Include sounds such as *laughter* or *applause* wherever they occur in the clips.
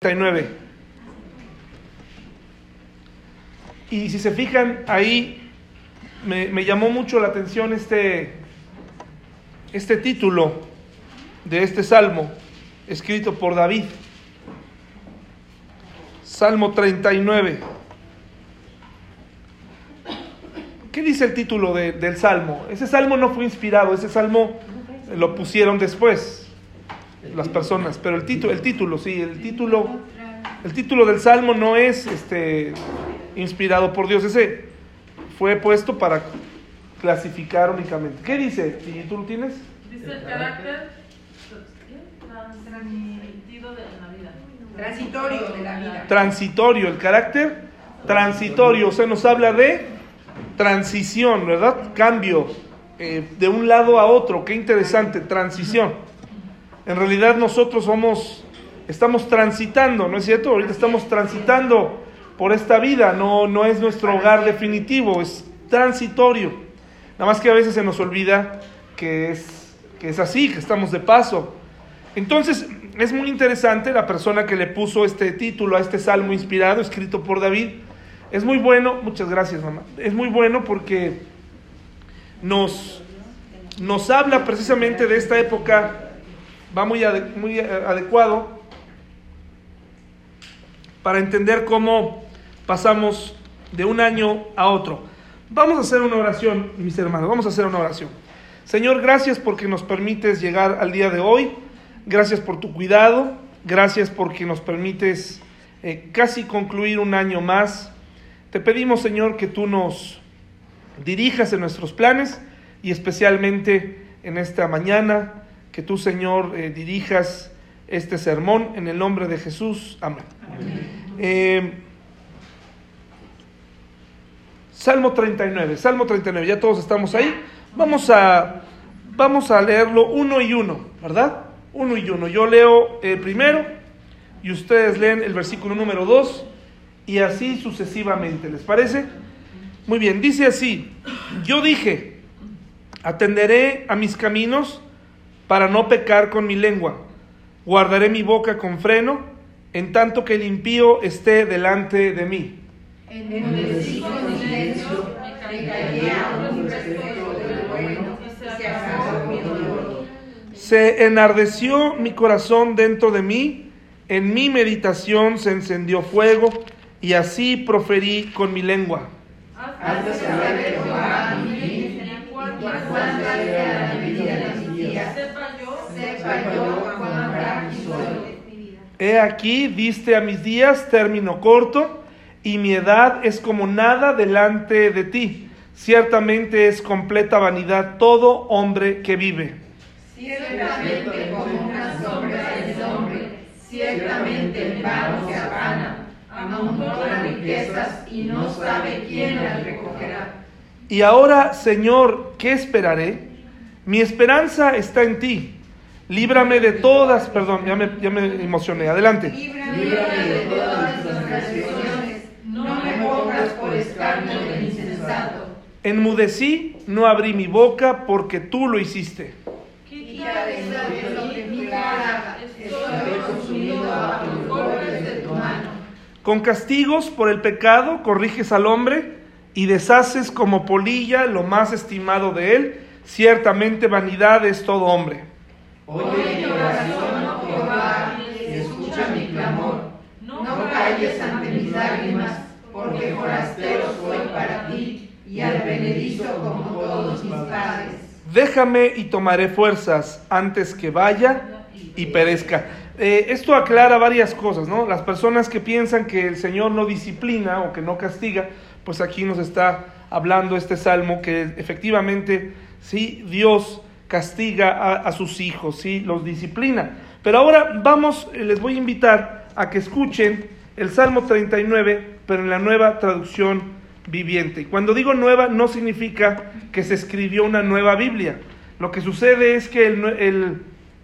39. Y si se fijan ahí, me, me, llamó mucho la atención este, este título de este salmo, escrito por David. Salmo 39. ¿Qué dice el título de, del salmo? Ese salmo no fue inspirado, ese salmo lo pusieron después las personas, pero el título, el título, sí, el título, el título del salmo no es este inspirado por Dios, ese fue puesto para clasificar únicamente. ¿Qué dice? ¿Y tú lo tienes? Dice el carácter transitivo de la vida. Transitorio de la vida. Transitorio, el carácter transitorio, o sea, nos habla de transición, ¿verdad? Cambio eh, de un lado a otro, qué interesante, transición. En realidad nosotros somos, estamos transitando, ¿no es cierto? Ahorita estamos transitando por esta vida, no, no es nuestro hogar definitivo, es transitorio. Nada más que a veces se nos olvida que es, que es así, que estamos de paso. Entonces, es muy interesante la persona que le puso este título a este salmo inspirado, escrito por David. Es muy bueno, muchas gracias mamá, es muy bueno porque nos, nos habla precisamente de esta época va muy, muy adecuado para entender cómo pasamos de un año a otro. Vamos a hacer una oración, mis hermanos, vamos a hacer una oración. Señor, gracias porque nos permites llegar al día de hoy, gracias por tu cuidado, gracias porque nos permites eh, casi concluir un año más. Te pedimos, Señor, que tú nos dirijas en nuestros planes y especialmente en esta mañana que tú, Señor, eh, dirijas este sermón en el nombre de Jesús. Amén. Eh, Salmo 39, Salmo 39, ya todos estamos ahí. Vamos a, vamos a leerlo uno y uno, ¿verdad? Uno y uno. Yo leo primero y ustedes leen el versículo número 2 y así sucesivamente. ¿Les parece? Muy bien, dice así, yo dije, atenderé a mis caminos para no pecar con mi lengua. Guardaré mi boca con freno, en tanto que el impío esté delante de mí. Se enardeció mi corazón dentro de mí, en mi meditación se encendió fuego, y así proferí con mi lengua. He aquí, diste a mis días término corto, y mi edad es como nada delante de ti. Ciertamente es completa vanidad todo hombre que vive. Ciertamente como una sombra es hombre, ciertamente en vano se afana, amontona riquezas y no sabe quién las recogerá. Y ahora, Señor, ¿qué esperaré? Mi esperanza está en ti. Líbrame de todas, perdón, ya me, ya me emocioné. Adelante. Líbrame de todas las transgresiones. No me pongas por escarnio del insensato. Enmudecí, no abrí mi boca porque tú lo hiciste. Quita de mi cara, estoy consumido bajo los golpes de tu mano. Con castigos por el pecado corriges al hombre y deshaces como polilla lo más estimado de él. Ciertamente vanidad es todo hombre. Oye mi oración, oh Jehová, y escucha mi clamor. No calles ante mis lágrimas, porque forastero soy para ti y advenedizo como todos mis padres. Déjame y tomaré fuerzas antes que vaya y perezca. Eh, esto aclara varias cosas, ¿no? Las personas que piensan que el Señor no disciplina o que no castiga, pues aquí nos está hablando este salmo que efectivamente, sí, Dios castiga a, sus hijos, ¿sí? los disciplina. Pero ahora vamos, eh, les voy a invitar a que escuchen el Salmo 39, pero en la nueva traducción viviente. Cuando digo nueva, no significa que se escribió una nueva Biblia. Lo que sucede es que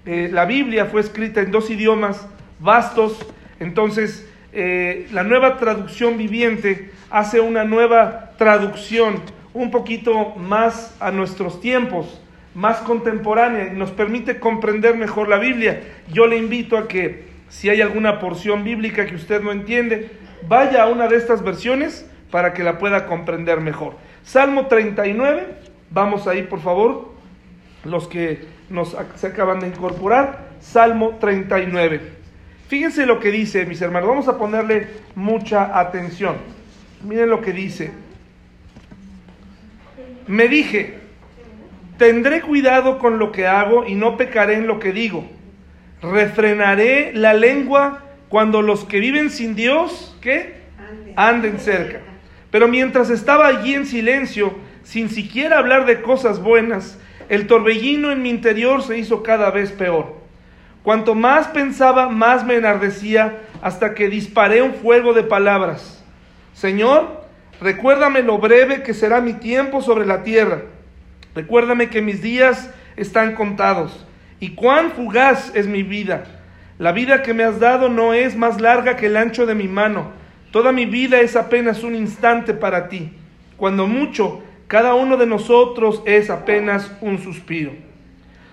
eh, la Biblia fue escrita en dos idiomas vastos, entonces eh, la nueva traducción viviente hace una nueva traducción un poquito más a nuestros tiempos más contemporánea y nos permite comprender mejor la Biblia. Yo le invito a que Si hay alguna porción bíblica que usted no entiende, vaya a una de estas versiones para que la pueda comprender mejor. Salmo 39, vamos ahí por favor, los que nos se acaban de incorporar, Salmo 39. Fíjense lo que dice, mis hermanos, vamos a ponerle mucha atención. Miren lo que dice. Me dije, tendré cuidado con lo que hago y no pecaré en lo que digo. Refrenaré la lengua cuando los que viven sin Dios, ¿qué? Anden cerca. Pero mientras estaba allí en silencio, sin siquiera hablar de cosas buenas, el torbellino en mi interior se hizo cada vez peor. Cuanto más pensaba, más me enardecía hasta que disparé un fuego de palabras. Señor, recuérdame lo breve que será mi tiempo sobre la tierra. Recuérdame que mis días están contados y cuán fugaz es mi vida. La vida que me has dado no es más larga que el ancho de mi mano. Toda mi vida es apenas un instante para ti. Cuando mucho, cada uno de nosotros es apenas un suspiro.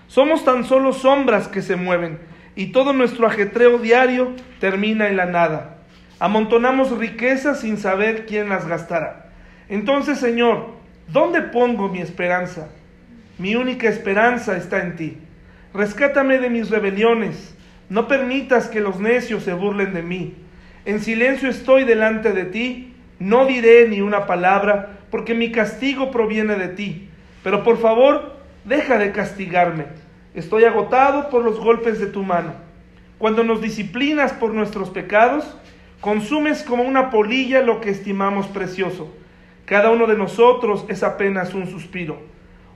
Somos tan solo sombras que se mueven y todo nuestro ajetreo diario termina en la nada. Amontonamos riquezas sin saber quién las gastará. Entonces, Señor, ¿dónde pongo mi esperanza? Mi única esperanza está en ti. Rescátame de mis rebeliones. No permitas que los necios se burlen de mí. En silencio estoy delante de ti. No diré ni una palabra, porque mi castigo proviene de ti. Pero por favor, deja de castigarme. Estoy agotado por los golpes de tu mano. Cuando nos disciplinas por nuestros pecados, consumes como una polilla lo que estimamos precioso. Cada uno de nosotros es apenas un suspiro.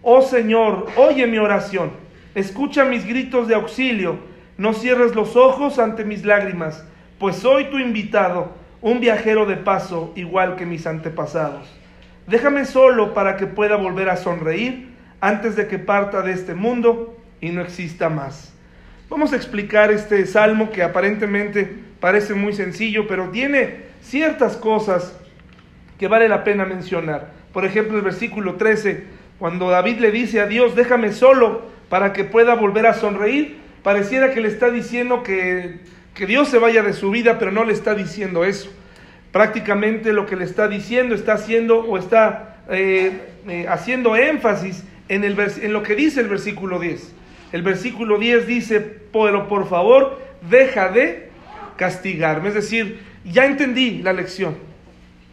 Oh Señor, oye mi oración, escucha mis gritos de auxilio, no cierres los ojos ante mis lágrimas, pues soy tu invitado, un viajero de paso igual que mis antepasados. Déjame solo para que pueda volver a sonreír antes de que parta de este mundo y no exista más. Vamos a explicar este salmo que aparentemente parece muy sencillo, pero tiene ciertas cosas que vale la pena mencionar. Por ejemplo, el versículo 13, cuando David le dice a Dios, déjame solo para que pueda volver a sonreír, pareciera que le está diciendo que, que Dios se vaya de su vida, pero no le está diciendo eso. Prácticamente lo que le está diciendo está haciendo o está eh, eh, haciendo énfasis en, el en lo que dice el versículo 10. El versículo 10 dice, pero por favor, deja de castigarme. Es decir, ya entendí la lección,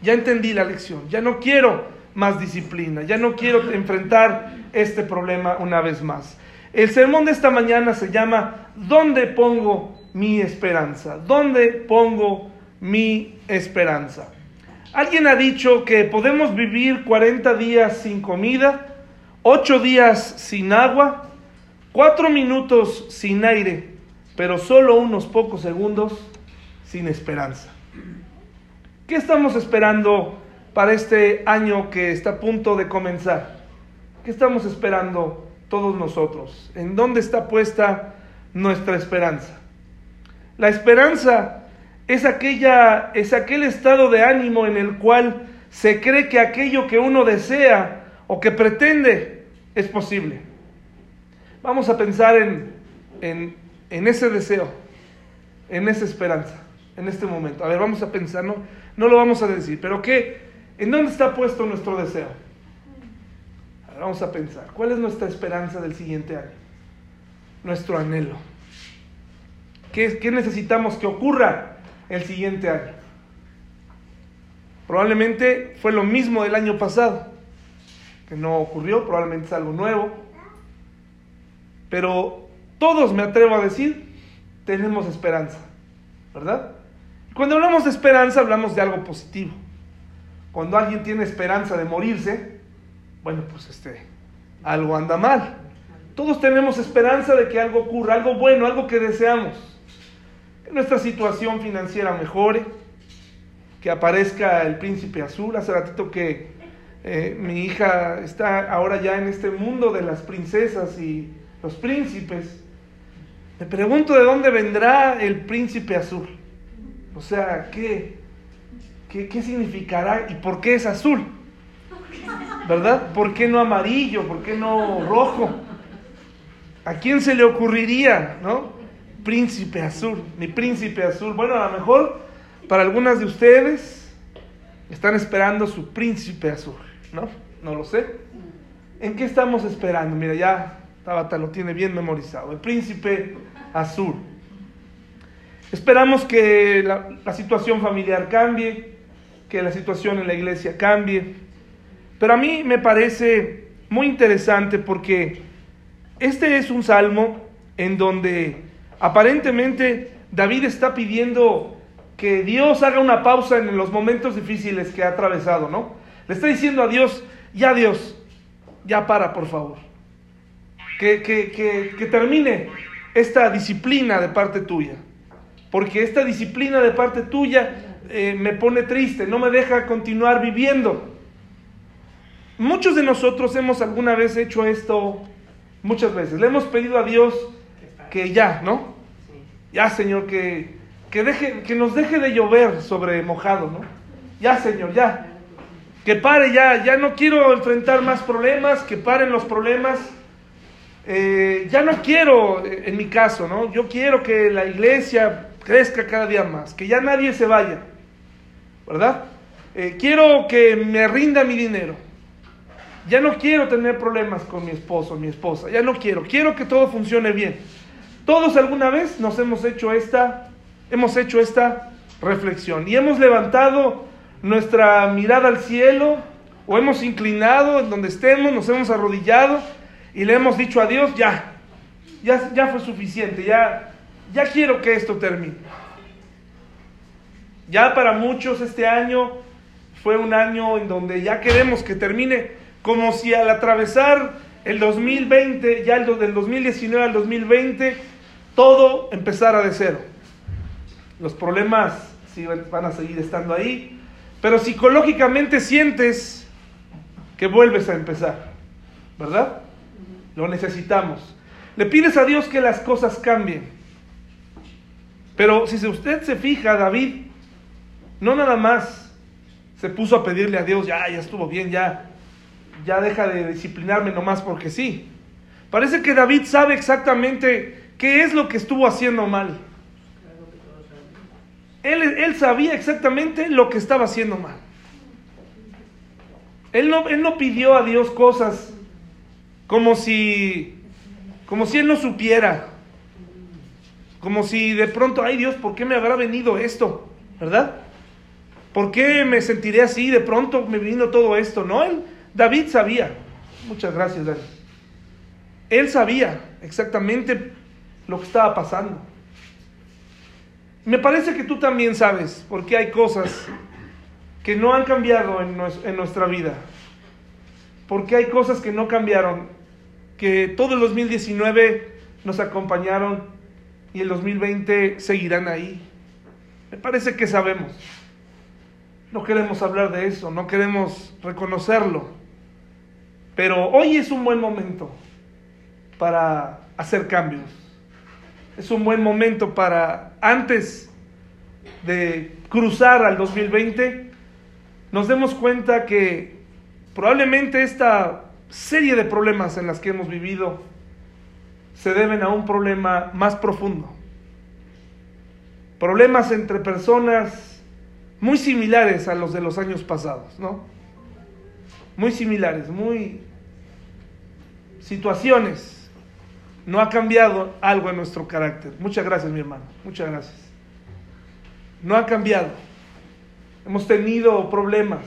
ya entendí la lección, ya no quiero más disciplina, ya no quiero enfrentar este problema una vez más. El sermón de esta mañana se llama ¿Dónde pongo mi esperanza? ¿Dónde pongo mi esperanza? Alguien ha dicho que podemos vivir 40 días sin comida, 8 días sin agua, Cuatro minutos sin aire, pero solo unos pocos segundos sin esperanza. ¿Qué estamos esperando para este año que está a punto de comenzar? ¿Qué estamos esperando todos nosotros? ¿En dónde está puesta nuestra esperanza? La esperanza es, aquella, es aquel estado de ánimo en el cual se cree que aquello que uno desea o que pretende es posible. Vamos a pensar en, en, ese deseo, en esa esperanza, en este momento. A ver, vamos a pensar, no, no lo vamos a decir, pero ¿qué? ¿En dónde está puesto nuestro deseo? vamos a pensar, ¿cuál es nuestra esperanza del siguiente año? Nuestro anhelo. ¿Qué, ¿Qué, necesitamos que ocurra el siguiente año? Probablemente fue lo mismo del año pasado, que no ocurrió, probablemente es algo nuevo, pero todos, me atrevo a decir, tenemos esperanza, ¿verdad? Cuando hablamos de esperanza, hablamos de algo positivo. Cuando alguien tiene esperanza de morirse, bueno, pues este, algo anda mal. Todos tenemos esperanza de que algo ocurra, algo bueno, algo que deseamos. Que nuestra situación financiera mejore, que aparezca el príncipe azul. Hace ratito que eh, mi hija está ahora ya en este mundo de las princesas y los príncipes. Me pregunto de dónde vendrá el príncipe azul. O sea, ¿qué, qué, significará y por qué es azul? ¿Verdad? ¿Por qué no amarillo? ¿Por qué no rojo? ¿A quién se le ocurriría, no? príncipe azul, mi príncipe azul. Bueno, a lo mejor para algunas de ustedes están esperando su príncipe azul, ¿no? No lo sé. ¿En qué estamos esperando? Mira, ya Tabata lo tiene bien memorizado. El príncipe azul. Esperamos que la, situación familiar cambie, que la situación en la iglesia cambie. Pero a mí me parece muy interesante porque este es un salmo en donde aparentemente David está pidiendo que Dios haga una pausa en los momentos difíciles que ha atravesado, ¿no? Le está diciendo a Dios, ya Dios, ya para, por favor. Que, que, que termine esta disciplina de parte tuya. Porque esta disciplina de parte tuya eh, me pone triste, no me deja continuar viviendo. Muchos de nosotros hemos alguna vez hecho esto, muchas veces. Le hemos pedido a Dios que ya, ¿no? Ya, Señor, que, que, deje, que nos deje de llover sobre mojado, ¿no? Ya, Señor, ya. Que pare ya, ya no quiero enfrentar más problemas, que paren los problemas. Eh, ya no quiero, eh, en mi caso, ¿no? Yo quiero que la iglesia crezca cada día más, que ya nadie se vaya, ¿verdad? Eh, quiero que me rinda mi dinero. Ya no quiero tener problemas con mi esposo, mi esposa. Ya no quiero. Quiero que todo funcione bien. Todos alguna vez nos hemos hecho esta, hemos hecho esta reflexión y hemos levantado nuestra mirada al cielo o hemos inclinado en donde estemos, nos hemos arrodillado y le hemos dicho a Dios, ya, ya, ya fue suficiente, ya, ya quiero que esto termine. Ya para muchos este año fue un año en donde ya queremos que termine, como si al atravesar el 2020, ya el del 2019 al 2020, todo empezara de cero. Los problemas sí van a seguir estando ahí, pero psicológicamente sientes que vuelves a empezar, ¿verdad? Lo necesitamos. Le pides a Dios que las cosas cambien. Pero si usted se fija, David, no nada más se puso a pedirle a Dios, ya, ya estuvo bien, ya, ya deja de disciplinarme nomás porque sí. Parece que David sabe exactamente ¿Qué es lo que estuvo haciendo mal? Él, él sabía exactamente lo que estaba haciendo mal. Él no, él no pidió a Dios cosas como si, como si él no supiera. Como si de pronto, ay Dios, ¿por qué me habrá venido esto? ¿Verdad? ¿Por qué me sentiré así? De pronto me vino todo esto. No, él, David sabía. Muchas gracias, David. Él sabía exactamente lo que estaba pasando. Me parece que tú también sabes, porque hay cosas que no han cambiado en, en nuestra vida. Porque hay cosas que no cambiaron, que todo el 2019 nos acompañaron y el 2020 seguirán ahí. Me parece que sabemos. No queremos hablar de eso, no queremos reconocerlo. Pero hoy es un buen momento para hacer cambios es un buen momento para, antes de cruzar al 2020, nos demos cuenta que probablemente esta serie de problemas en las que hemos vivido se deben a un problema más profundo. Problemas entre personas muy similares a los de los años pasados, ¿no? Muy similares, muy situaciones no ha cambiado algo en nuestro carácter. Muchas gracias, mi hermano. Muchas gracias. No ha cambiado. Hemos tenido problemas.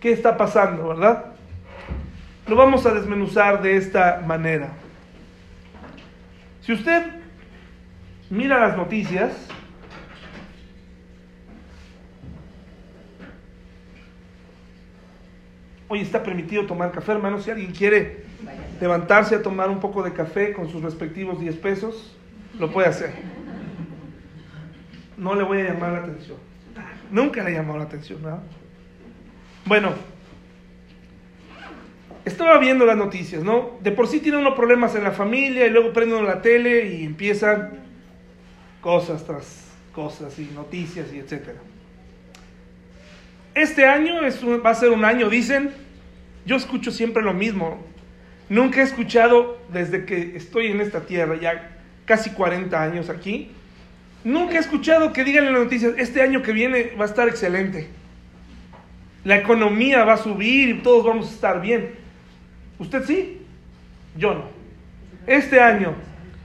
¿Qué está pasando, verdad? Lo vamos a desmenuzar de esta manera. Si usted mira las noticias, hoy está permitido tomar café, hermano. Si alguien quiere levantarse a tomar un poco de café con sus respectivos 10 pesos, lo puede hacer. No le voy a llamar la atención. Nunca le he llamado la atención, ¿no? Bueno, estaba viendo las noticias, ¿no? De por sí tiene unos problemas en la familia y luego prende la tele y empiezan cosas tras cosas y noticias y etcétera. Este año es va a ser un año, dicen. Yo escucho siempre lo mismo. Nunca he escuchado desde que estoy en esta tierra, ya casi 40 años aquí, nunca he escuchado que digan en las noticias, este año que viene va a estar excelente. La economía va a subir y todos vamos a estar bien. ¿Usted sí? Yo no. Este año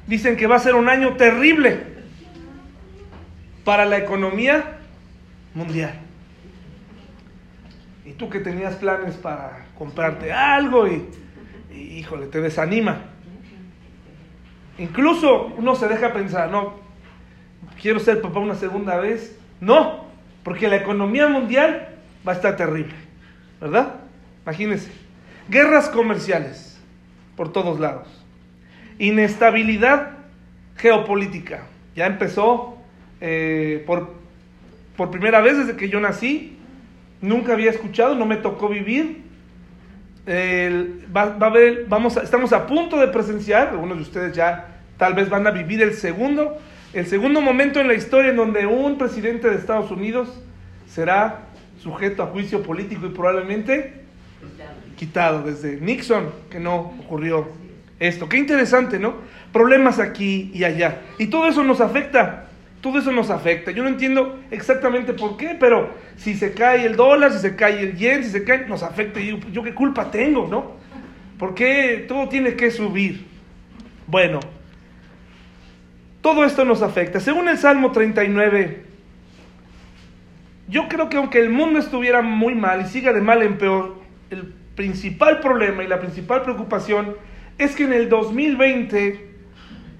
dicen que va a ser un año terrible para la economía mundial. Y tú que tenías planes para comprarte algo y, híjole, te desanima. Incluso uno se deja pensar, no, quiero ser papá una segunda vez. No, porque la economía mundial va a estar terrible, ¿verdad? Imagínense. Guerras comerciales por todos lados. Inestabilidad geopolítica. Ya empezó eh, por, por primera vez desde que yo nací. Nunca había escuchado, no me tocó vivir. Vamos a, estamos a punto de presenciar, algunos de ustedes ya tal vez van a vivir el segundo, el segundo momento en la historia en donde un presidente de Estados Unidos será sujeto a juicio político y probablemente quitado desde Nixon, que no ocurrió esto. Qué interesante, ¿no? Problemas aquí y allá. Y todo eso nos afecta. Todo eso nos afecta. Yo no entiendo exactamente por qué, pero si se cae el dólar, si se cae el yen, si se cae, nos afecta. Yo, yo qué culpa tengo, ¿no? ¿Por qué todo tiene que subir? Bueno, todo esto nos afecta. Según el Salmo 39, yo creo que aunque el mundo estuviera muy mal y siga de mal en peor, el principal problema y la principal preocupación es que en el 2020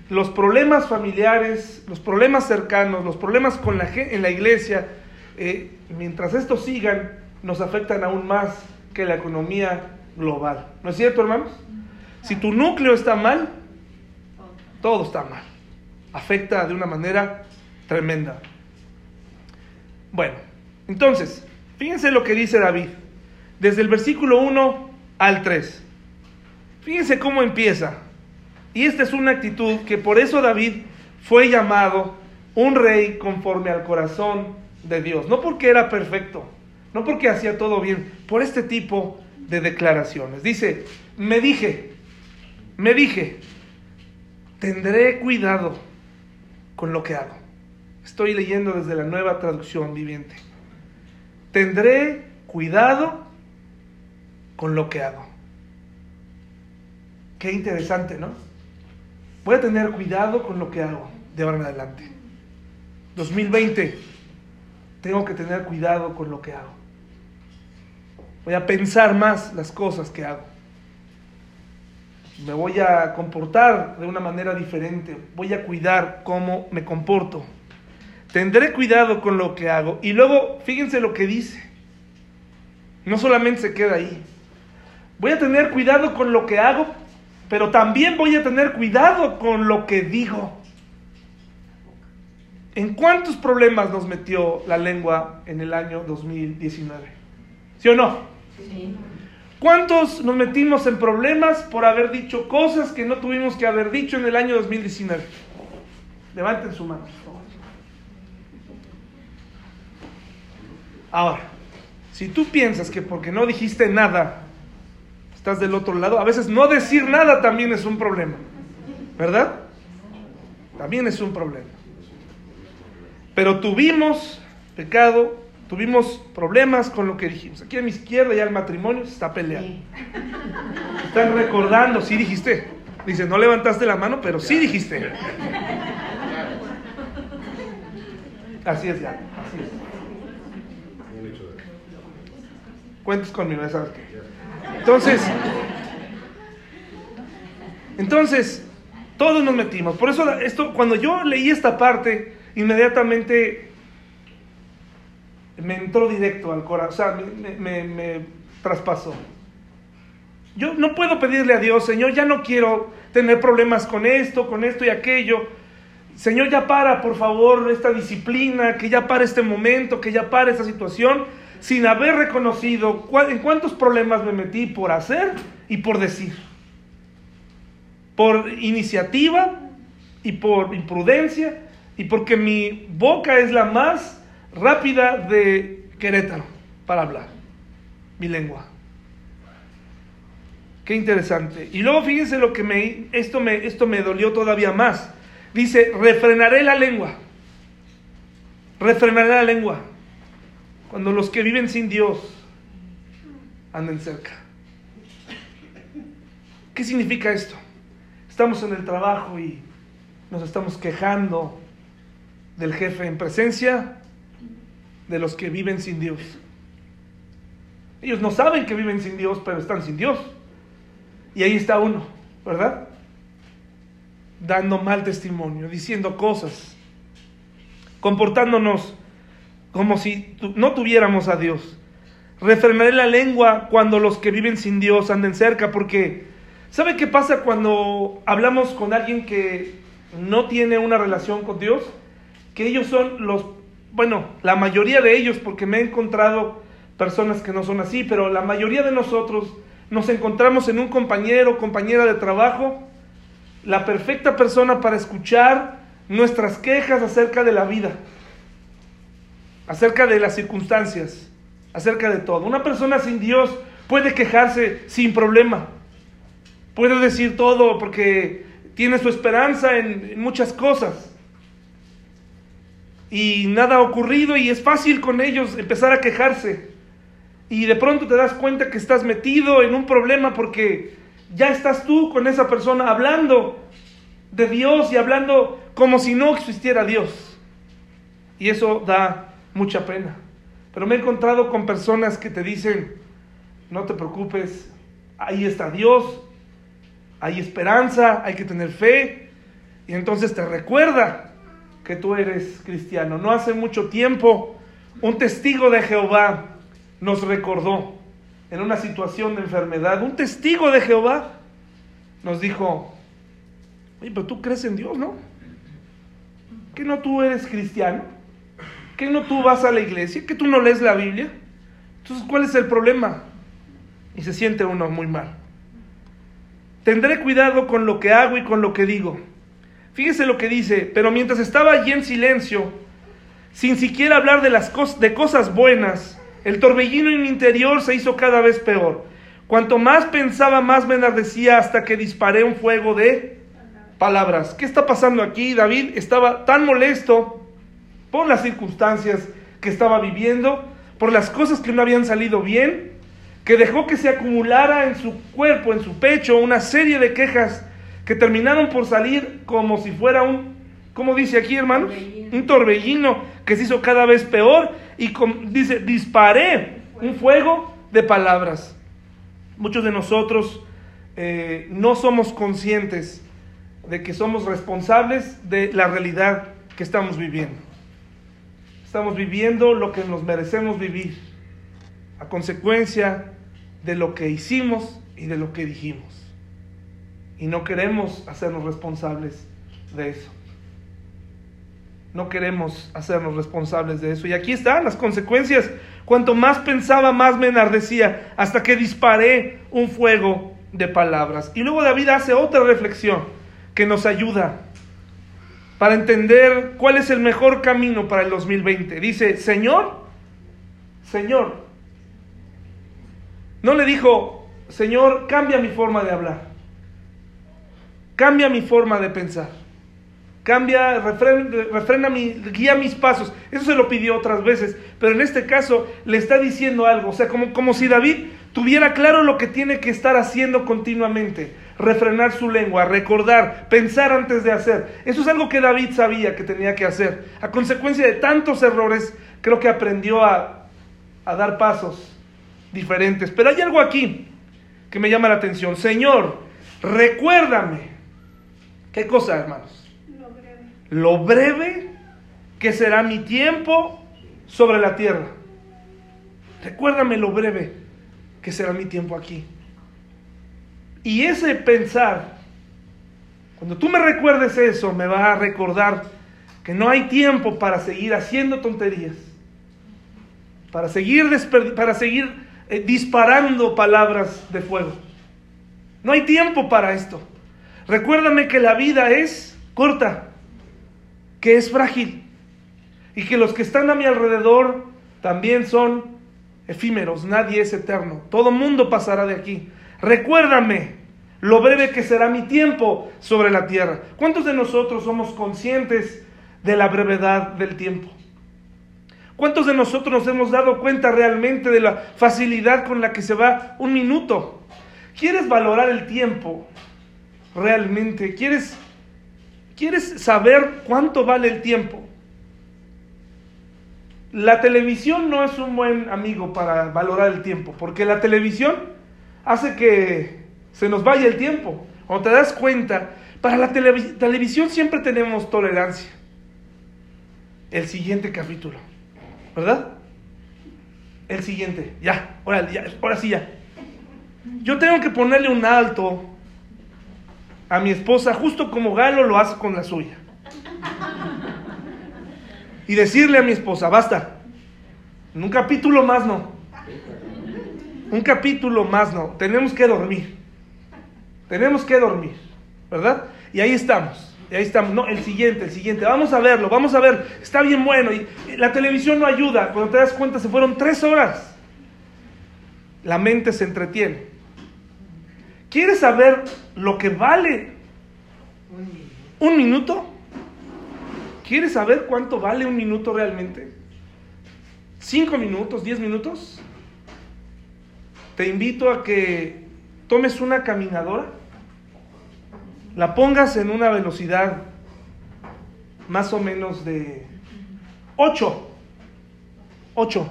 los problemas familiares, los problemas cercanos, los problemas con la en la iglesia, eh, mientras estos sigan, nos afectan aún más que la economía global. ¿No es cierto, hermanos? Si tu núcleo está mal, todo está mal. Afecta de una manera tremenda. Bueno, entonces, fíjense lo que dice David, desde el versículo 1 al 3. Fíjense cómo empieza. Y esta es una actitud que por eso David fue llamado un rey conforme al corazón de Dios. No porque era perfecto, no porque hacía todo bien, por este tipo de declaraciones. Dice, me dije, me dije, tendré cuidado con lo que hago. Estoy leyendo desde la nueva traducción viviente. Tendré cuidado con lo que hago. Qué interesante, ¿no? Voy a tener cuidado con lo que hago de ahora en adelante. 2020, tengo que tener cuidado con lo que hago. Voy a pensar más las cosas que hago. Me voy a comportar de una manera diferente. Voy a cuidar cómo me comporto. Tendré cuidado con lo que hago. Y luego, fíjense lo que dice. No solamente se queda ahí. Voy a tener cuidado con lo que hago, pero también voy a tener cuidado con lo que digo. ¿En cuántos problemas nos metió la lengua en el año 2019? ¿Sí o no? Sí. ¿Cuántos nos metimos en problemas por haber dicho cosas que no tuvimos que haber dicho en el año 2019? Levanten su mano, por favor. Ahora, si tú piensas que porque no dijiste nada, estás del otro lado, a veces no decir nada también es un problema. ¿Verdad? También es un problema. Pero tuvimos pecado, tuvimos problemas con lo que dijimos. Aquí a mi izquierda ya el matrimonio se está peleando. Están recordando, sí dijiste. Dice, no levantaste la mano, pero sí dijiste. Así es ya, así es. Cuentes conmigo, ¿sabes qué? Entonces, entonces, todos nos metimos. Por eso, esto, cuando yo leí esta parte, inmediatamente me entró directo al corazón, o sea, me, me, me, traspasó. Yo no puedo pedirle a Dios, Señor, ya no quiero tener problemas con esto, con esto y aquello. Señor, ya para, por favor, esta disciplina, que ya para este momento, que ya para esta situación sin haber reconocido en cuántos problemas me metí por hacer y por decir. Por iniciativa y por imprudencia y porque mi boca es la más rápida de Querétaro para hablar. Mi lengua. Qué interesante. Y luego fíjense lo que me esto me esto me dolió todavía más. Dice, refrenaré la lengua. Refrenaré la lengua. Cuando los que viven sin Dios anden cerca. ¿Qué significa esto? Estamos en el trabajo y nos estamos quejando del jefe en presencia de los que viven sin Dios. Ellos no saben que viven sin Dios, pero están sin Dios. Y ahí está uno, ¿verdad? Dando mal testimonio, diciendo cosas, comportándonos como si no tuviéramos a Dios. Refrenaré la lengua cuando los que viven sin Dios anden cerca, porque ¿sabe qué pasa cuando hablamos con alguien que no tiene una relación con Dios? Que ellos son los, bueno, la mayoría de ellos, porque me he encontrado personas que no son así, pero la mayoría de nosotros nos encontramos en un compañero compañera de trabajo, la perfecta persona para escuchar nuestras quejas acerca de la vida, acerca de las circunstancias, acerca de todo. Una persona sin Dios puede quejarse sin problema, puede decir todo porque tiene su esperanza en, muchas cosas. Y nada ha ocurrido y es fácil con ellos empezar a quejarse y de pronto te das cuenta que estás metido en un problema porque ya estás tú con esa persona hablando de Dios y hablando como si no existiera Dios. Y eso da mucha pena. Pero me he encontrado con personas que te dicen, no te preocupes, ahí está Dios, hay esperanza, hay que tener fe. Y entonces te recuerda que tú eres cristiano. No hace mucho tiempo, un testigo de Jehová nos recordó en una situación de enfermedad, un testigo de Jehová nos dijo, oye, pero tú crees en Dios, ¿no? ¿Que no tú eres cristiano? ¿Que no tú vas a la iglesia? ¿Que tú no lees la Biblia? Entonces, ¿cuál es el problema? Y se siente uno muy mal. Tendré cuidado con lo que hago y con lo que digo. Fíjese lo que dice, pero mientras estaba allí en silencio, sin siquiera hablar de las de cosas buenas, el torbellino en mi interior se hizo cada vez peor. Cuanto más pensaba, más me enardecía hasta que disparé un fuego de palabras. ¿Qué está pasando aquí? David estaba tan molesto por las circunstancias que estaba viviendo, por las cosas que no habían salido bien, que dejó que se acumulara en su cuerpo, en su pecho, una serie de quejas que terminaron por salir como si fuera un, ¿cómo dice aquí hermanos? Un torbellino que se hizo cada vez peor y dice, disparé un fuego de palabras. Muchos de nosotros eh, no somos conscientes de que somos responsables de la realidad que estamos viviendo. Estamos viviendo lo que nos merecemos vivir a consecuencia de lo que hicimos y de lo que dijimos. Y no queremos hacernos responsables de eso. No queremos hacernos responsables de eso. Y aquí están las consecuencias. Cuanto más pensaba, más me enardecía, hasta que disparé un fuego de palabras. Y luego David hace otra reflexión que nos ayuda para entender cuál es el mejor camino para el 2020. Dice, Señor, Señor. No le dijo, Señor, cambia mi forma de hablar. Cambia mi forma de pensar. Cambia, refrena, mi, guía mis pasos. Eso se lo pidió otras veces, pero en este caso le está diciendo algo. O sea, como, como si David tuviera claro lo que tiene que estar haciendo continuamente. Refrenar su lengua, recordar, pensar antes de hacer. Eso es algo que David sabía que tenía que hacer. A consecuencia de tantos errores, creo que aprendió a, a dar pasos diferentes. Pero hay algo aquí que me llama la atención. Señor, recuérdame. ¿Qué cosa, hermanos? lo breve que será mi tiempo sobre la tierra. Recuérdame lo breve que será mi tiempo aquí. Y ese pensar, cuando tú me recuerdes eso, me va a recordar que no hay tiempo para seguir haciendo tonterías, para seguir, para seguir eh, disparando palabras de fuego. No hay tiempo para esto. Recuérdame que la vida es corta que es frágil y que los que están a mi alrededor también son efímeros, nadie es eterno, todo mundo pasará de aquí. Recuérdame, lo breve que será mi tiempo sobre la tierra. ¿Cuántos de nosotros somos conscientes de la brevedad del tiempo? ¿Cuántos de nosotros nos hemos dado cuenta realmente de la facilidad con la que se va un minuto? ¿Quieres valorar el tiempo realmente? ¿Quieres, quieres saber cuánto vale el tiempo? La televisión no es un buen amigo para valorar el tiempo, porque la televisión hace que se nos vaya el tiempo. Cuando te das cuenta, para la televisión siempre tenemos tolerancia. El siguiente capítulo, ¿verdad? El siguiente, ya, ahora, ya, ahora sí ya. Yo tengo que ponerle un alto a mi esposa, justo como Galo lo hace con la suya y decirle a mi esposa, basta, en un capítulo más no, un capítulo más no, tenemos que dormir, tenemos que dormir, ¿verdad? Y ahí estamos, y ahí estamos, no, el siguiente, el siguiente, vamos a verlo, vamos a ver, está bien bueno, y la televisión no ayuda, cuando te das cuenta se fueron tres horas, la mente se entretiene. ¿Quieres saber lo que vale un minuto? ¿Quieres saber cuánto vale un minuto realmente? ¿Cinco minutos? ¿Diez minutos? Te invito a que tomes una caminadora, la pongas en una velocidad más o menos de 8. 8.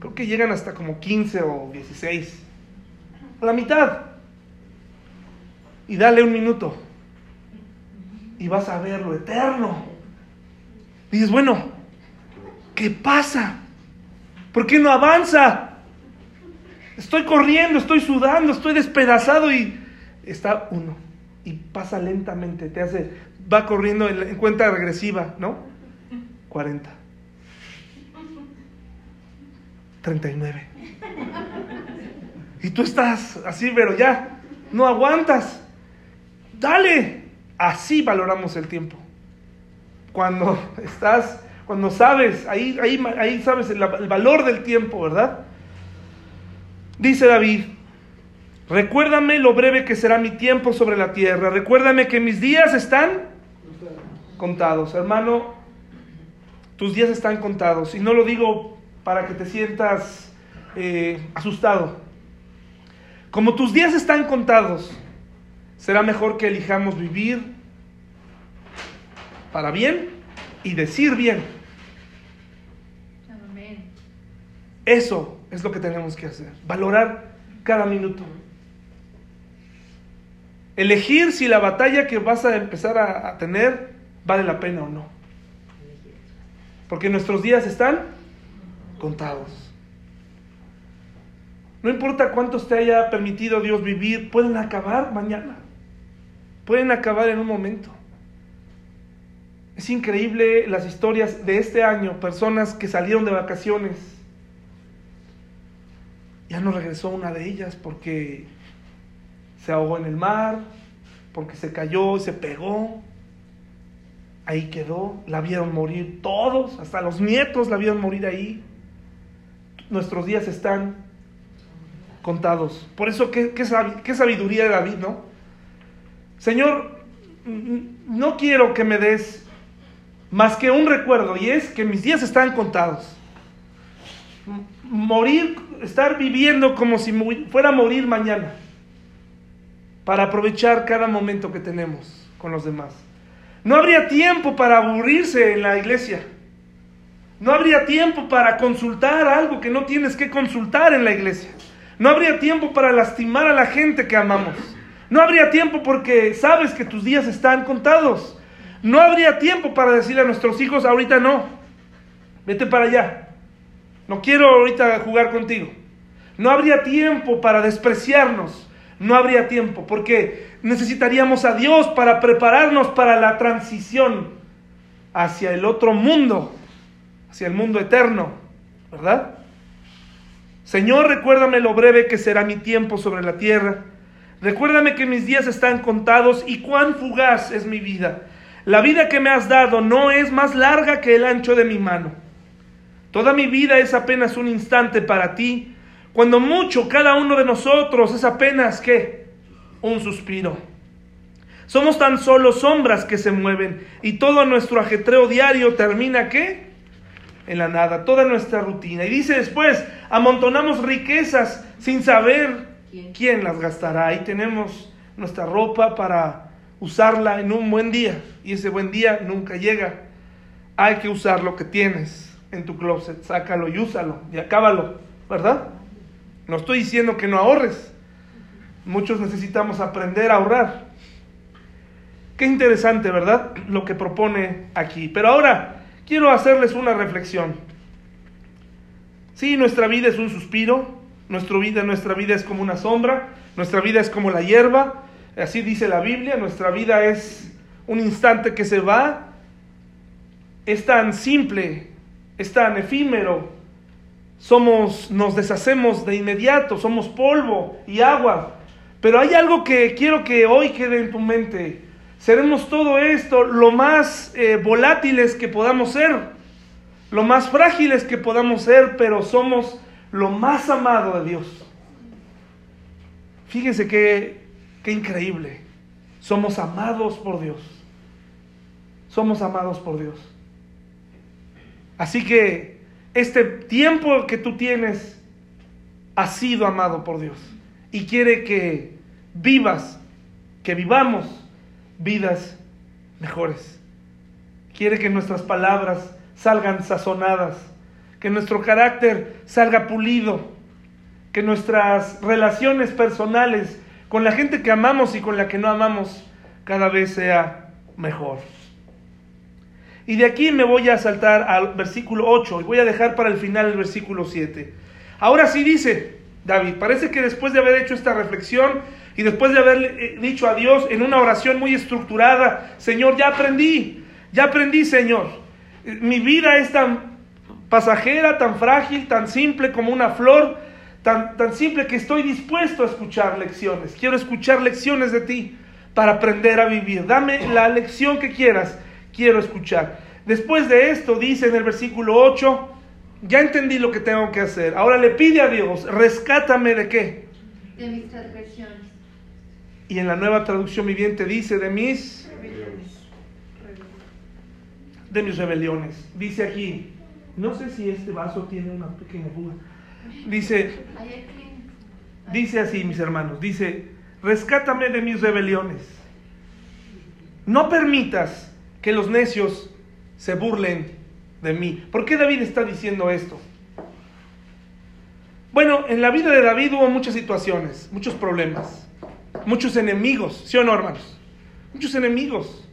Creo que llegan hasta como 15 o 16. A la mitad. Y dale un minuto. Y vas a ver lo eterno dices, bueno, ¿qué pasa? ¿Por qué no avanza? Estoy corriendo, estoy sudando, estoy despedazado y está uno. Y pasa lentamente, te hace, va corriendo en, cuenta regresiva, ¿no? 40. 39. Y tú estás así, pero ya, no aguantas. Dale. Así valoramos el tiempo cuando estás, cuando sabes, ahí, ahí, ahí sabes el, el valor del tiempo, ¿verdad? Dice David, recuérdame lo breve que será mi tiempo sobre la tierra, recuérdame que mis días están contados. Hermano, tus días están contados. Y no lo digo para que te sientas eh, asustado. Como tus días están contados, será mejor que elijamos vivir para bien y decir bien. Eso es lo que tenemos que hacer, valorar cada minuto. Elegir si la batalla que vas a empezar a, tener vale la pena o no. Porque nuestros días están contados. No importa cuántos te haya permitido Dios vivir, pueden acabar mañana. Pueden acabar en un momento. Es increíble las historias de este año, personas que salieron de vacaciones. Ya no regresó una de ellas porque se ahogó en el mar, porque se cayó y se pegó. Ahí quedó, la vieron morir todos, hasta los nietos la vieron morir ahí. Nuestros días están contados. Por eso, qué, qué sabiduría de David, ¿no? Señor, no quiero que me des más que un recuerdo, y es que mis días están contados. Morir, estar viviendo como si fuera a morir mañana, para aprovechar cada momento que tenemos con los demás. No habría tiempo para aburrirse en la iglesia. No habría tiempo para consultar algo que no tienes que consultar en la iglesia. No habría tiempo para lastimar a la gente que amamos. No habría tiempo porque sabes que tus días están contados. No habría tiempo para decirle a nuestros hijos, ahorita no, vete para allá. No quiero ahorita jugar contigo. No habría tiempo para despreciarnos. No habría tiempo porque necesitaríamos a Dios para prepararnos para la transición hacia el otro mundo, hacia el mundo eterno, ¿verdad? Señor, recuérdame lo breve que será mi tiempo sobre la tierra. Recuérdame que mis días están contados y cuán fugaz es mi vida. La vida que me has dado no es más larga que el ancho de mi mano. Toda mi vida es apenas un instante para ti, cuando mucho cada uno de nosotros es apenas qué? un suspiro. Somos tan solo sombras que se mueven y todo nuestro ajetreo diario termina ¿qué? En la nada, toda nuestra rutina. Y dice después, amontonamos riquezas sin saber quién las gastará. Ahí tenemos nuestra ropa para usarla en un buen día y ese buen día nunca llega. Hay que usar lo que tienes en tu closet, sácalo y úsalo y acábalo, ¿verdad? No estoy diciendo que no ahorres. Muchos necesitamos aprender a ahorrar. Qué interesante, ¿verdad? Lo que propone aquí. Pero ahora quiero hacerles una reflexión. Sí, nuestra vida es un suspiro, nuestra vida, nuestra vida es como una sombra, nuestra vida es como la hierba, así dice la Biblia, nuestra vida es un instante que se va, es tan simple, es tan efímero, somos, nos deshacemos de inmediato, somos polvo y agua. Pero hay algo que quiero que hoy quede en tu mente. Seremos todo esto lo más eh, volátiles que podamos ser, lo más frágiles que podamos ser, pero somos lo más amado de Dios. Fíjense qué, qué increíble. Somos amados por Dios. Somos amados por Dios. Así que este tiempo que tú tienes ha sido amado por Dios y quiere que vivas, que vivamos vidas mejores. Quiere que nuestras palabras salgan sazonadas, que nuestro carácter salga pulido, que nuestras relaciones personales con la gente que amamos y con la que no amamos cada vez sea mejor. Y de aquí me voy a saltar al versículo 8 y voy a dejar para el final el versículo 7. Ahora sí dice David, parece que después de haber hecho esta reflexión y después de haber eh, dicho a Dios en una oración muy estructurada, Señor, ya aprendí, ya aprendí, Señor. Mi vida es tan pasajera, tan frágil, tan simple como una flor, tan, tan simple que estoy dispuesto a escuchar lecciones. Quiero escuchar lecciones de ti para aprender a vivir. Dame la lección que quieras quiero escuchar. Después de esto dice en el versículo 8, ya entendí lo que tengo que hacer. Ahora le pide a Dios, rescátame de qué? De mis transgresiones. Y en la nueva traducción viviente dice de mis de mis rebeliones. Dice aquí, no sé si este vaso tiene una pequeña fuga. Dice, dice así, mis hermanos, dice, rescátame de mis rebeliones. No permitas que los necios se burlen de mí. ¿Por qué David está diciendo esto? Bueno, en la vida de David hubo muchas situaciones, muchos problemas, muchos enemigos, ¿sí o no, hermanos? Muchos enemigos.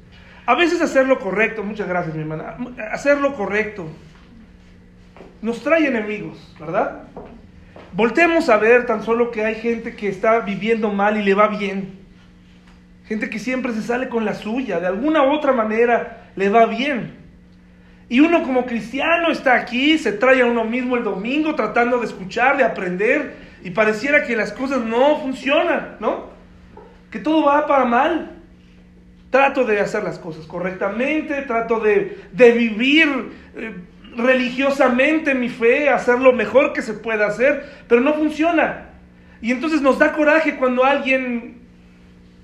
A veces hacer lo correcto, muchas gracias, mi hermana, hacer lo correcto nos trae enemigos, ¿verdad? Voltemos a ver tan solo que hay gente que está viviendo mal y le va bien. Gente que siempre se sale con la suya, de alguna u otra manera le va bien. Y uno como cristiano está aquí, se trae a uno mismo el domingo tratando de escuchar, de aprender, y pareciera que las cosas no funcionan, ¿no? Que todo va para mal. Trato de hacer las cosas correctamente, trato de, vivir eh, religiosamente mi fe, hacer lo mejor que se pueda hacer, pero no funciona. Y entonces nos da coraje cuando alguien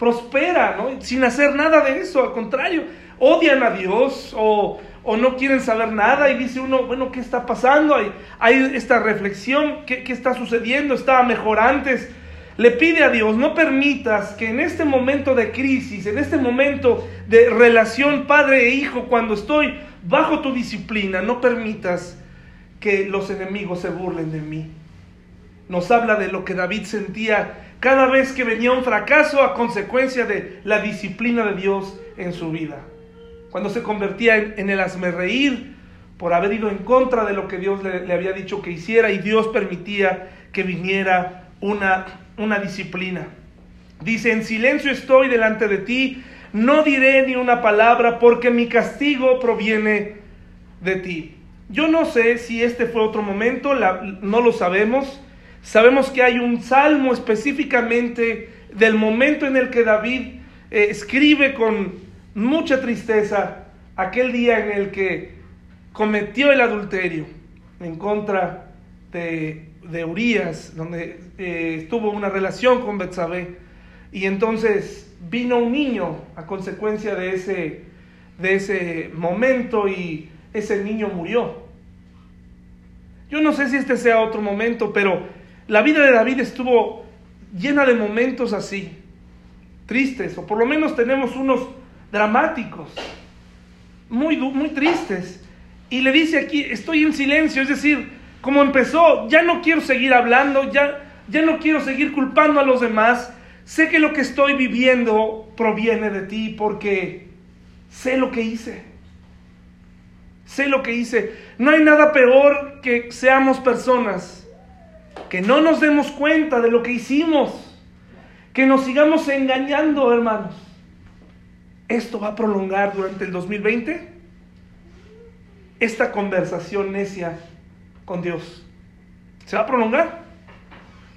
prospera. Sin hacer nada de eso, al contrario, odian a Dios o, no quieren saber nada y dice uno, bueno, ¿qué está pasando? Hay, esta reflexión, ¿qué, ¿qué está sucediendo? Estaba mejor antes. Le pide a Dios, no permitas que en este momento de crisis, en este momento de relación padre e hijo, cuando estoy bajo tu disciplina, no permitas que los enemigos se burlen de mí. Nos habla de lo que David sentía cada vez que venía un fracaso a consecuencia de la disciplina de Dios en su vida. Cuando se convertía en, el reír por haber ido en contra de lo que Dios le, había dicho que hiciera y Dios permitía que viniera una, una disciplina. Dice, en silencio estoy delante de ti, no diré ni una palabra porque mi castigo proviene de ti. Yo no sé si este fue otro momento, no lo sabemos. Sabemos que hay un salmo específicamente del momento en el que David eh, escribe con mucha tristeza aquel día en el que cometió el adulterio en contra de, de Urias, donde eh, tuvo una relación con Betsabé. y entonces vino un niño a consecuencia de ese, de ese momento y ese niño murió. Yo no sé si este sea otro momento, pero la vida de David estuvo llena de momentos así, tristes, o por lo menos tenemos unos dramáticos, muy, muy tristes. Y le dice aquí, estoy en silencio, es decir, como empezó, ya no quiero seguir hablando, ya, ya no quiero seguir culpando a los demás, sé que lo que estoy viviendo proviene de ti porque sé lo que hice. Sé lo que hice. No hay nada peor que seamos personas que no nos demos cuenta de lo que hicimos, que nos sigamos engañando, hermanos. ¿Esto va a prolongar durante el 2020? Esta conversación necia con Dios. ¿Se va a prolongar?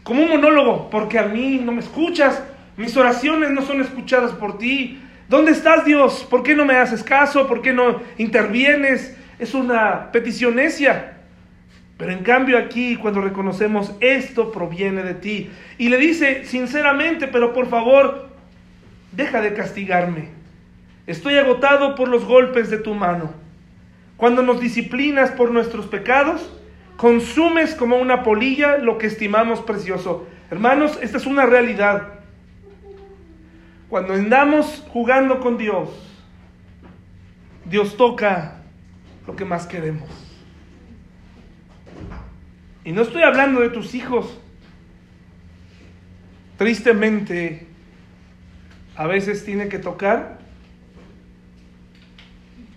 Como un monólogo, porque a mí no me escuchas, mis oraciones no son escuchadas por ti. ¿Dónde estás Dios? ¿Por qué no me haces caso? ¿Por qué no intervienes? Es una petición necia. Pero en cambio aquí, cuando reconocemos esto proviene de ti, y le dice sinceramente, pero por favor, deja de castigarme. Estoy agotado por los golpes de tu mano. Cuando nos disciplinas por nuestros pecados, consumes como una polilla lo que estimamos precioso. Hermanos, esta es una realidad. Cuando andamos jugando con Dios, Dios toca lo que más queremos. Y no estoy hablando de tus hijos. Tristemente, a veces tiene que tocar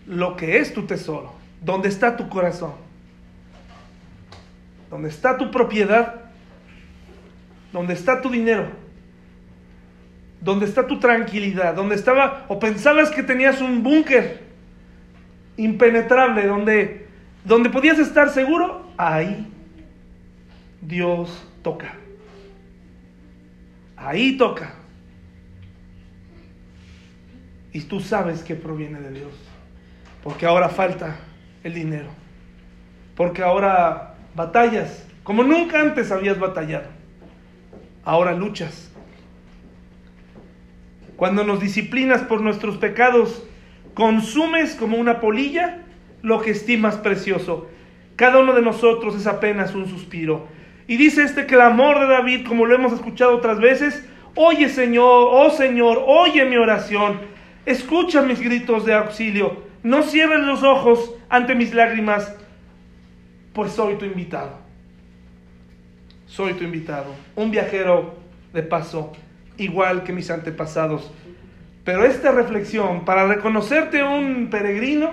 lo que es tu tesoro, donde está tu corazón, donde está tu propiedad, donde está tu dinero, donde está tu tranquilidad, donde estaba o pensabas que tenías un búnker impenetrable, donde, donde podías estar seguro, ahí Dios toca. Ahí toca. Y tú sabes que proviene de Dios. Porque ahora falta el dinero. Porque ahora batallas como nunca antes habías batallado. Ahora luchas. Cuando nos disciplinas por nuestros pecados, consumes como una polilla lo que estimas precioso. Cada uno de nosotros es apenas un suspiro. Y dice este clamor de David, como lo hemos escuchado otras veces, oye Señor, oh Señor, oye mi oración, escucha mis gritos de auxilio, no cierres los ojos ante mis lágrimas, pues soy tu invitado. Soy tu invitado, un viajero de paso, igual que mis antepasados. Pero esta reflexión, para reconocerte un peregrino,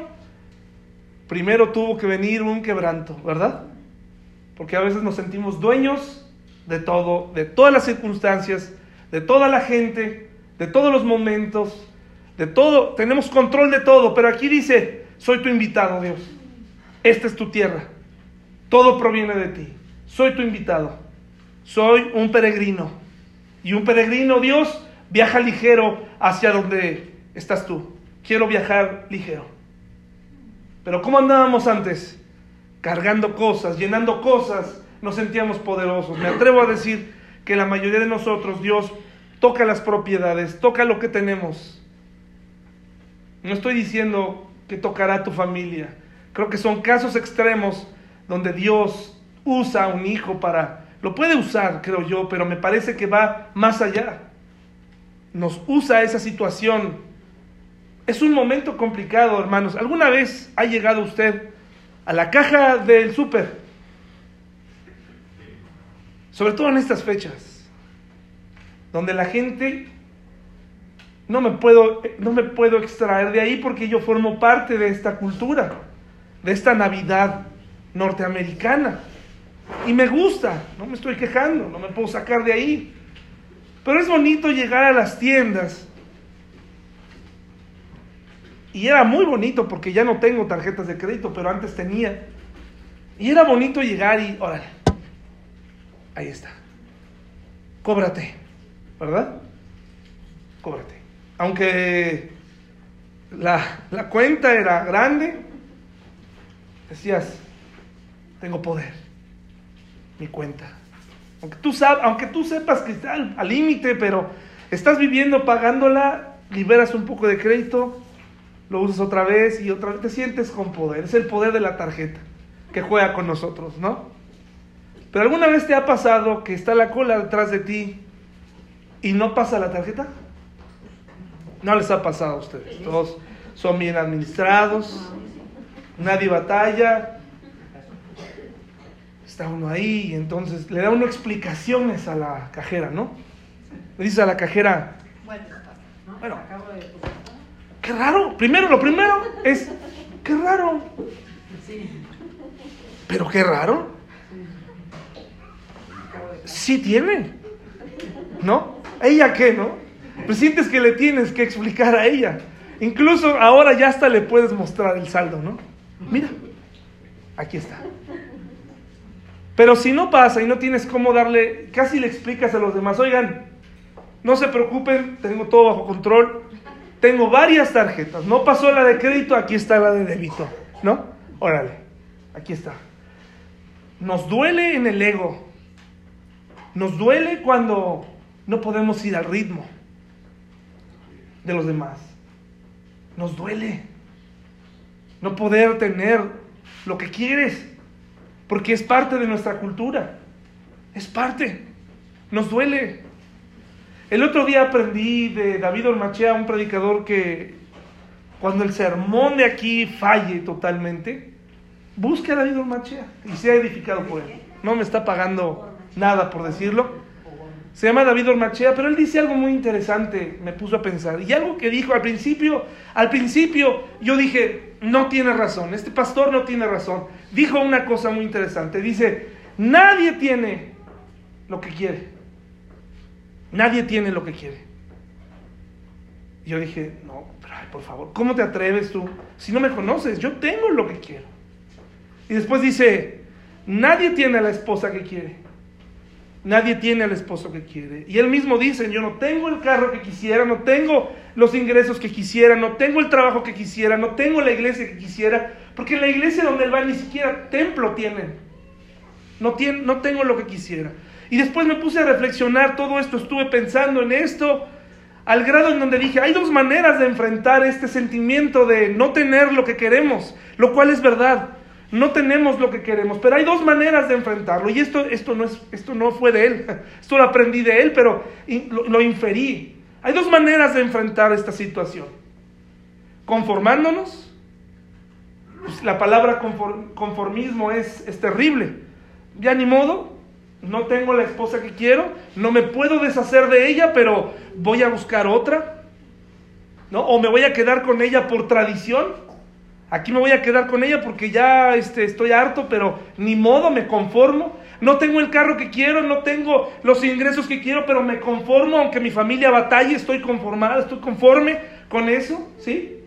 primero tuvo que venir un quebranto, ¿verdad? Porque a veces nos sentimos dueños de todo, de todas las circunstancias, de toda la gente, de todos los momentos, de todo, tenemos control de todo, pero aquí dice, soy tu invitado, Dios. Esta es tu tierra. Todo proviene de ti. Soy tu invitado. Soy un peregrino. Y un peregrino, Dios, viaja ligero hacia donde estás tú. Quiero viajar ligero. Pero ¿cómo andábamos antes? Cargando cosas, llenando cosas, nos sentíamos poderosos. Me atrevo a decir que la mayoría de nosotros, Dios, toca las propiedades, toca lo que tenemos. No estoy diciendo que tocará tu familia. Creo que son casos extremos donde Dios usa a un hijo para... Lo puede usar, creo yo, pero me parece que va más allá nos usa esa situación. Es un momento complicado, hermanos. ¿Alguna vez ha llegado usted a la caja del súper? Sobre todo en estas fechas, donde la gente no me puedo no me puedo extraer de ahí porque yo formo parte de esta cultura, de esta Navidad norteamericana. Y me gusta, no me estoy quejando, no me puedo sacar de ahí. Pero es bonito llegar a las tiendas. Y era muy bonito porque ya no tengo tarjetas de crédito, pero antes tenía. Y era bonito llegar y, órale, ahí está. Cóbrate, ¿verdad? Cóbrate. Aunque la, la cuenta era grande, decías, tengo poder, mi cuenta. Aunque tú, aunque tú sepas que está al límite, pero Estás viviendo pagándola, liberas un poco de crédito, lo usas otra vez y otra vez, te sientes con poder. Es el poder de la tarjeta que juega con nosotros, ¿no? Pero alguna vez te ha pasado que está la cola detrás de ti y no pasa la tarjeta? No les ha pasado a ustedes. Todos son bien administrados, nadie batalla. Está uno ahí y entonces le da uno explicaciones a la cajera, ¿no? Le dice a la cajera, bueno, qué raro. Primero, lo primero es, qué raro. Pero qué raro. Sí tiene, ¿no? ¿Ella qué, no? Pues sientes que le tienes que explicar a ella. Incluso ahora ya hasta le puedes mostrar el saldo, ¿no? Mira, aquí está. Pero si no pasa y no tienes cómo darle, casi le explicas a los demás, oigan, no se preocupen, tengo todo bajo control, tengo varias tarjetas, no pasó la de crédito, aquí está la de débito, ¿no? Órale, aquí está. Nos duele en el ego, nos duele cuando no podemos ir al ritmo de los demás. Nos duele no poder tener lo que quieres, porque es parte de nuestra cultura. Es parte. Nos duele. El otro día aprendí de David Ormachea, un predicador que cuando el sermón de aquí falle totalmente, busque a David Ormachea y sea edificado por él. No me está pagando nada por decirlo. Se llama David Ormachea, pero él dice algo muy interesante, me puso a pensar. Y algo que dijo al principio, al principio yo dije, no tiene razón, este pastor no tiene razón. Dijo una cosa muy interesante, dice, nadie tiene lo que quiere. Nadie tiene lo que quiere. Y yo dije, no, pero por favor, ¿cómo te atreves tú? Si no me conoces, yo tengo lo que quiero. Y después dice, nadie tiene a la esposa que quiere. Nadie tiene al esposo que quiere. Y él mismo dice, yo no tengo el carro que quisiera, no tengo los ingresos que quisiera, no tengo el trabajo que quisiera, no tengo la iglesia que quisiera, porque en la iglesia donde él va ni siquiera templo tienen. No, tiene, no tengo lo que quisiera. Y después me puse a reflexionar todo esto, estuve pensando en esto, al grado en donde dije, hay dos maneras de enfrentar este sentimiento de no tener lo que queremos, lo cual es verdad. No tenemos lo que queremos, pero hay dos maneras de enfrentarlo. Y esto, esto, no, es, esto no fue de él, *laughs* esto lo aprendí de él, pero lo, inferí. Hay dos maneras de enfrentar esta situación. Conformándonos. Pues la palabra conformismo es, es terrible. Ya ni modo, no tengo la esposa que quiero, no me puedo deshacer de ella, pero voy a buscar otra. ¿No? O me voy a quedar con ella por tradición. Aquí me voy a quedar con ella porque ya este, estoy harto, pero ni modo, me conformo. No tengo el carro que quiero, no tengo los ingresos que quiero, pero me conformo, aunque mi familia batalle, estoy conformada, estoy conforme con eso, ¿sí?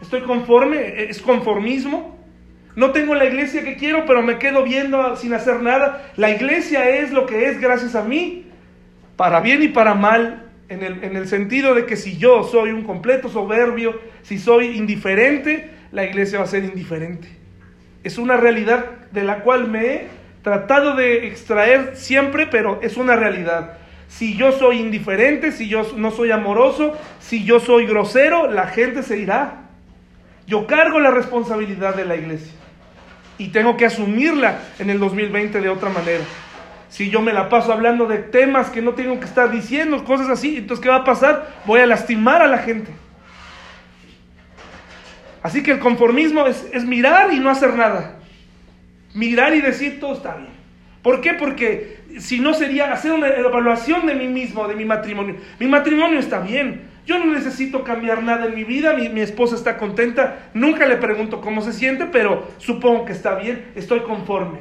Estoy conforme, es conformismo. No tengo la iglesia que quiero, pero me quedo viendo sin hacer nada. La iglesia es lo que es gracias a mí, para bien y para mal, en el, en el sentido de que si yo soy un completo soberbio, si soy indiferente, la iglesia va a ser indiferente. Es una realidad de la cual me he tratado de extraer siempre, pero es una realidad. Si yo soy indiferente, si yo no soy amoroso, si yo soy grosero, la gente se irá. Yo cargo la responsabilidad de la iglesia y tengo que asumirla en el 2020 de otra manera. Si yo me la paso hablando de temas que no tengo que estar diciendo, cosas así, entonces ¿qué va a pasar? Voy a lastimar a la gente. Así que el conformismo es, mirar y no hacer nada. Mirar y decir todo está bien. ¿Por qué? Porque si no sería hacer una evaluación de mí mismo, de mi matrimonio. Mi matrimonio está bien. Yo no necesito cambiar nada en mi vida. Mi, esposa está contenta. Nunca le pregunto cómo se siente, pero supongo que está bien. Estoy conforme.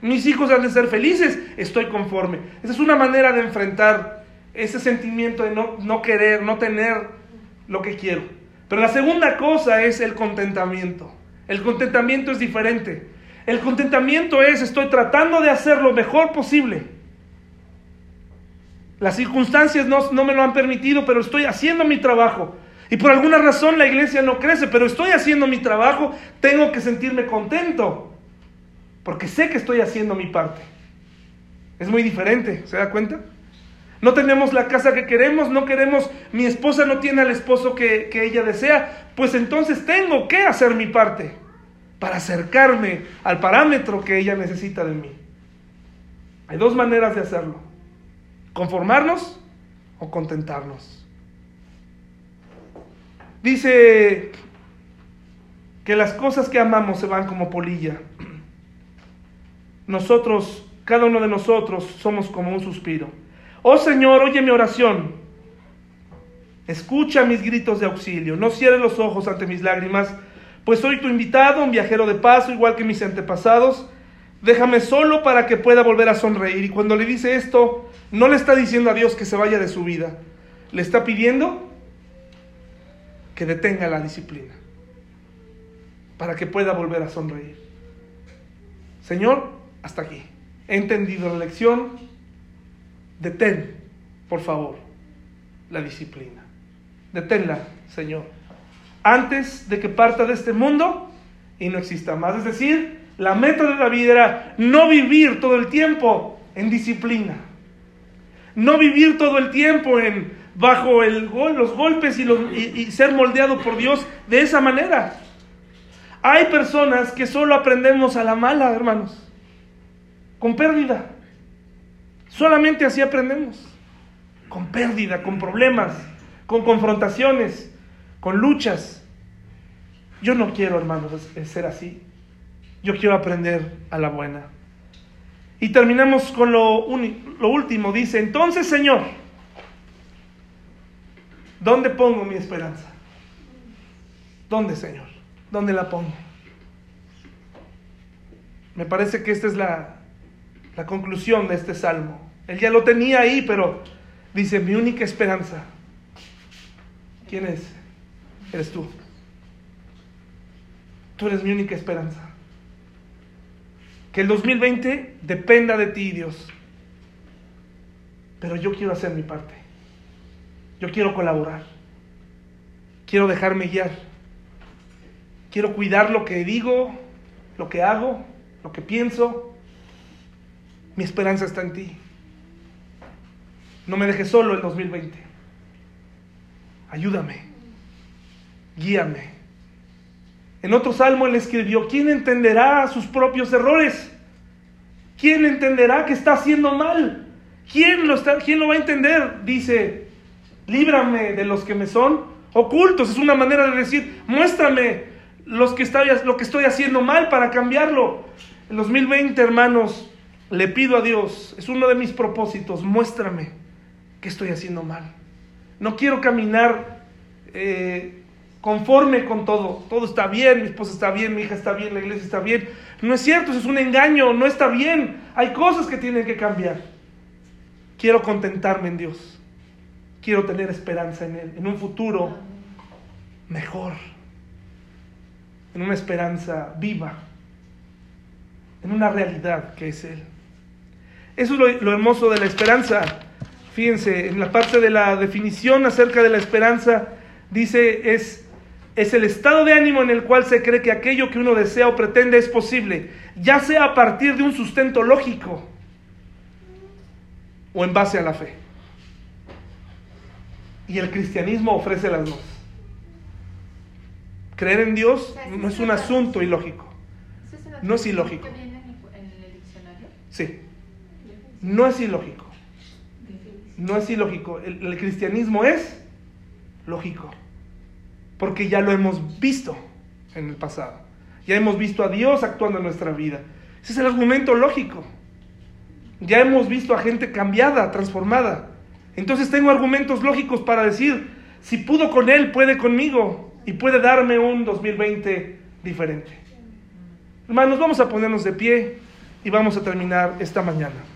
Mis hijos han de ser felices. Estoy conforme. Esa es una manera de enfrentar ese sentimiento de no, no querer, no tener lo que quiero. Pero la segunda cosa es el contentamiento. El contentamiento es diferente. El contentamiento es estoy tratando de hacer lo mejor posible. Las circunstancias no, me lo han permitido, pero estoy haciendo mi trabajo. Y por alguna razón la iglesia no crece, pero estoy haciendo mi trabajo, tengo que sentirme contento. Porque sé que estoy haciendo mi parte. Es muy diferente, ¿se da cuenta? No tenemos la casa que queremos, no queremos, mi esposa no tiene al esposo que, que ella desea, pues entonces tengo que hacer mi parte para acercarme al parámetro que ella necesita de mí. Hay dos maneras de hacerlo. Conformarnos o contentarnos. Dice que las cosas que amamos se van como polilla. Nosotros, cada uno de nosotros, somos como un suspiro. Oh Señor, oye mi oración. Escucha mis gritos de auxilio. No cierres los ojos ante mis lágrimas, pues soy tu invitado, un viajero de paso, igual que mis antepasados. Déjame solo para que pueda volver a sonreír. Y cuando le dice esto, no le está diciendo a Dios que se vaya de su vida. Le está pidiendo que detenga la disciplina para que pueda volver a sonreír. Señor, hasta aquí. He entendido la lección. Detén, por favor, la disciplina. Deténla, Señor. Antes de que parta de este mundo y no exista más. Es decir, la meta de la vida era no vivir todo el tiempo en disciplina. No vivir todo el tiempo bajo los golpes y, y ser moldeado por Dios de esa manera. Hay personas que solo aprendemos a la mala, hermanos, con pérdida. Solamente así aprendemos, con pérdida, con problemas, con confrontaciones, con luchas. Yo no quiero, hermanos, ser así. Yo quiero aprender a la buena. Y terminamos con lo, lo último. Dice, entonces, Señor, ¿dónde pongo mi esperanza? ¿Dónde, Señor? ¿Dónde la pongo? Me parece que esta es la, la conclusión de este salmo. Él ya lo tenía ahí, pero dice, mi única esperanza. ¿Quién es? Eres tú. Tú eres mi única esperanza. Que el 2020 dependa de ti, Dios. Pero yo quiero hacer mi parte. Yo quiero colaborar. Quiero dejarme guiar. Quiero cuidar lo que digo, lo que hago, lo que pienso. Mi esperanza está en ti. No me dejes solo el 2020. Ayúdame. Guíame. En otro salmo él escribió, ¿quién entenderá sus propios errores? ¿Quién entenderá que está haciendo mal? ¿Quién lo, está, ¿Quién lo va a entender? Dice, líbrame de los que me son ocultos. Es una manera de decir, muéstrame los que estoy, lo que estoy haciendo mal para cambiarlo. En 2020, hermanos, le pido a Dios, es uno de mis propósitos, muéstrame qué estoy haciendo mal. No quiero caminar eh, conforme con todo. Todo está bien, mi esposa está bien, mi hija está bien, la iglesia está bien. No es cierto, eso es un engaño, no está bien. Hay cosas que tienen que cambiar. Quiero contentarme en Dios. Quiero tener esperanza en Él, en un futuro mejor, en una esperanza viva, en una realidad que es Él. Eso es lo, hermoso de la esperanza. Fíjense, en la parte de la definición acerca de la esperanza, dice, es, es el estado de ánimo en el cual se cree que aquello que uno desea o pretende es posible, ya sea a partir de un sustento lógico o en base a la fe. Y el cristianismo ofrece las dos. Creer en Dios no es un asunto ilógico. No es ilógico. Sí. No es ilógico. No es ilógico. El, cristianismo es lógico. Porque ya lo hemos visto en el pasado. Ya hemos visto a Dios actuando en nuestra vida. Ese es el argumento lógico. Ya hemos visto a gente cambiada, transformada. Entonces tengo argumentos lógicos para decir, si pudo con Él, puede conmigo y puede darme un 2020 diferente. Hermanos, vamos a ponernos de pie y vamos a terminar esta mañana.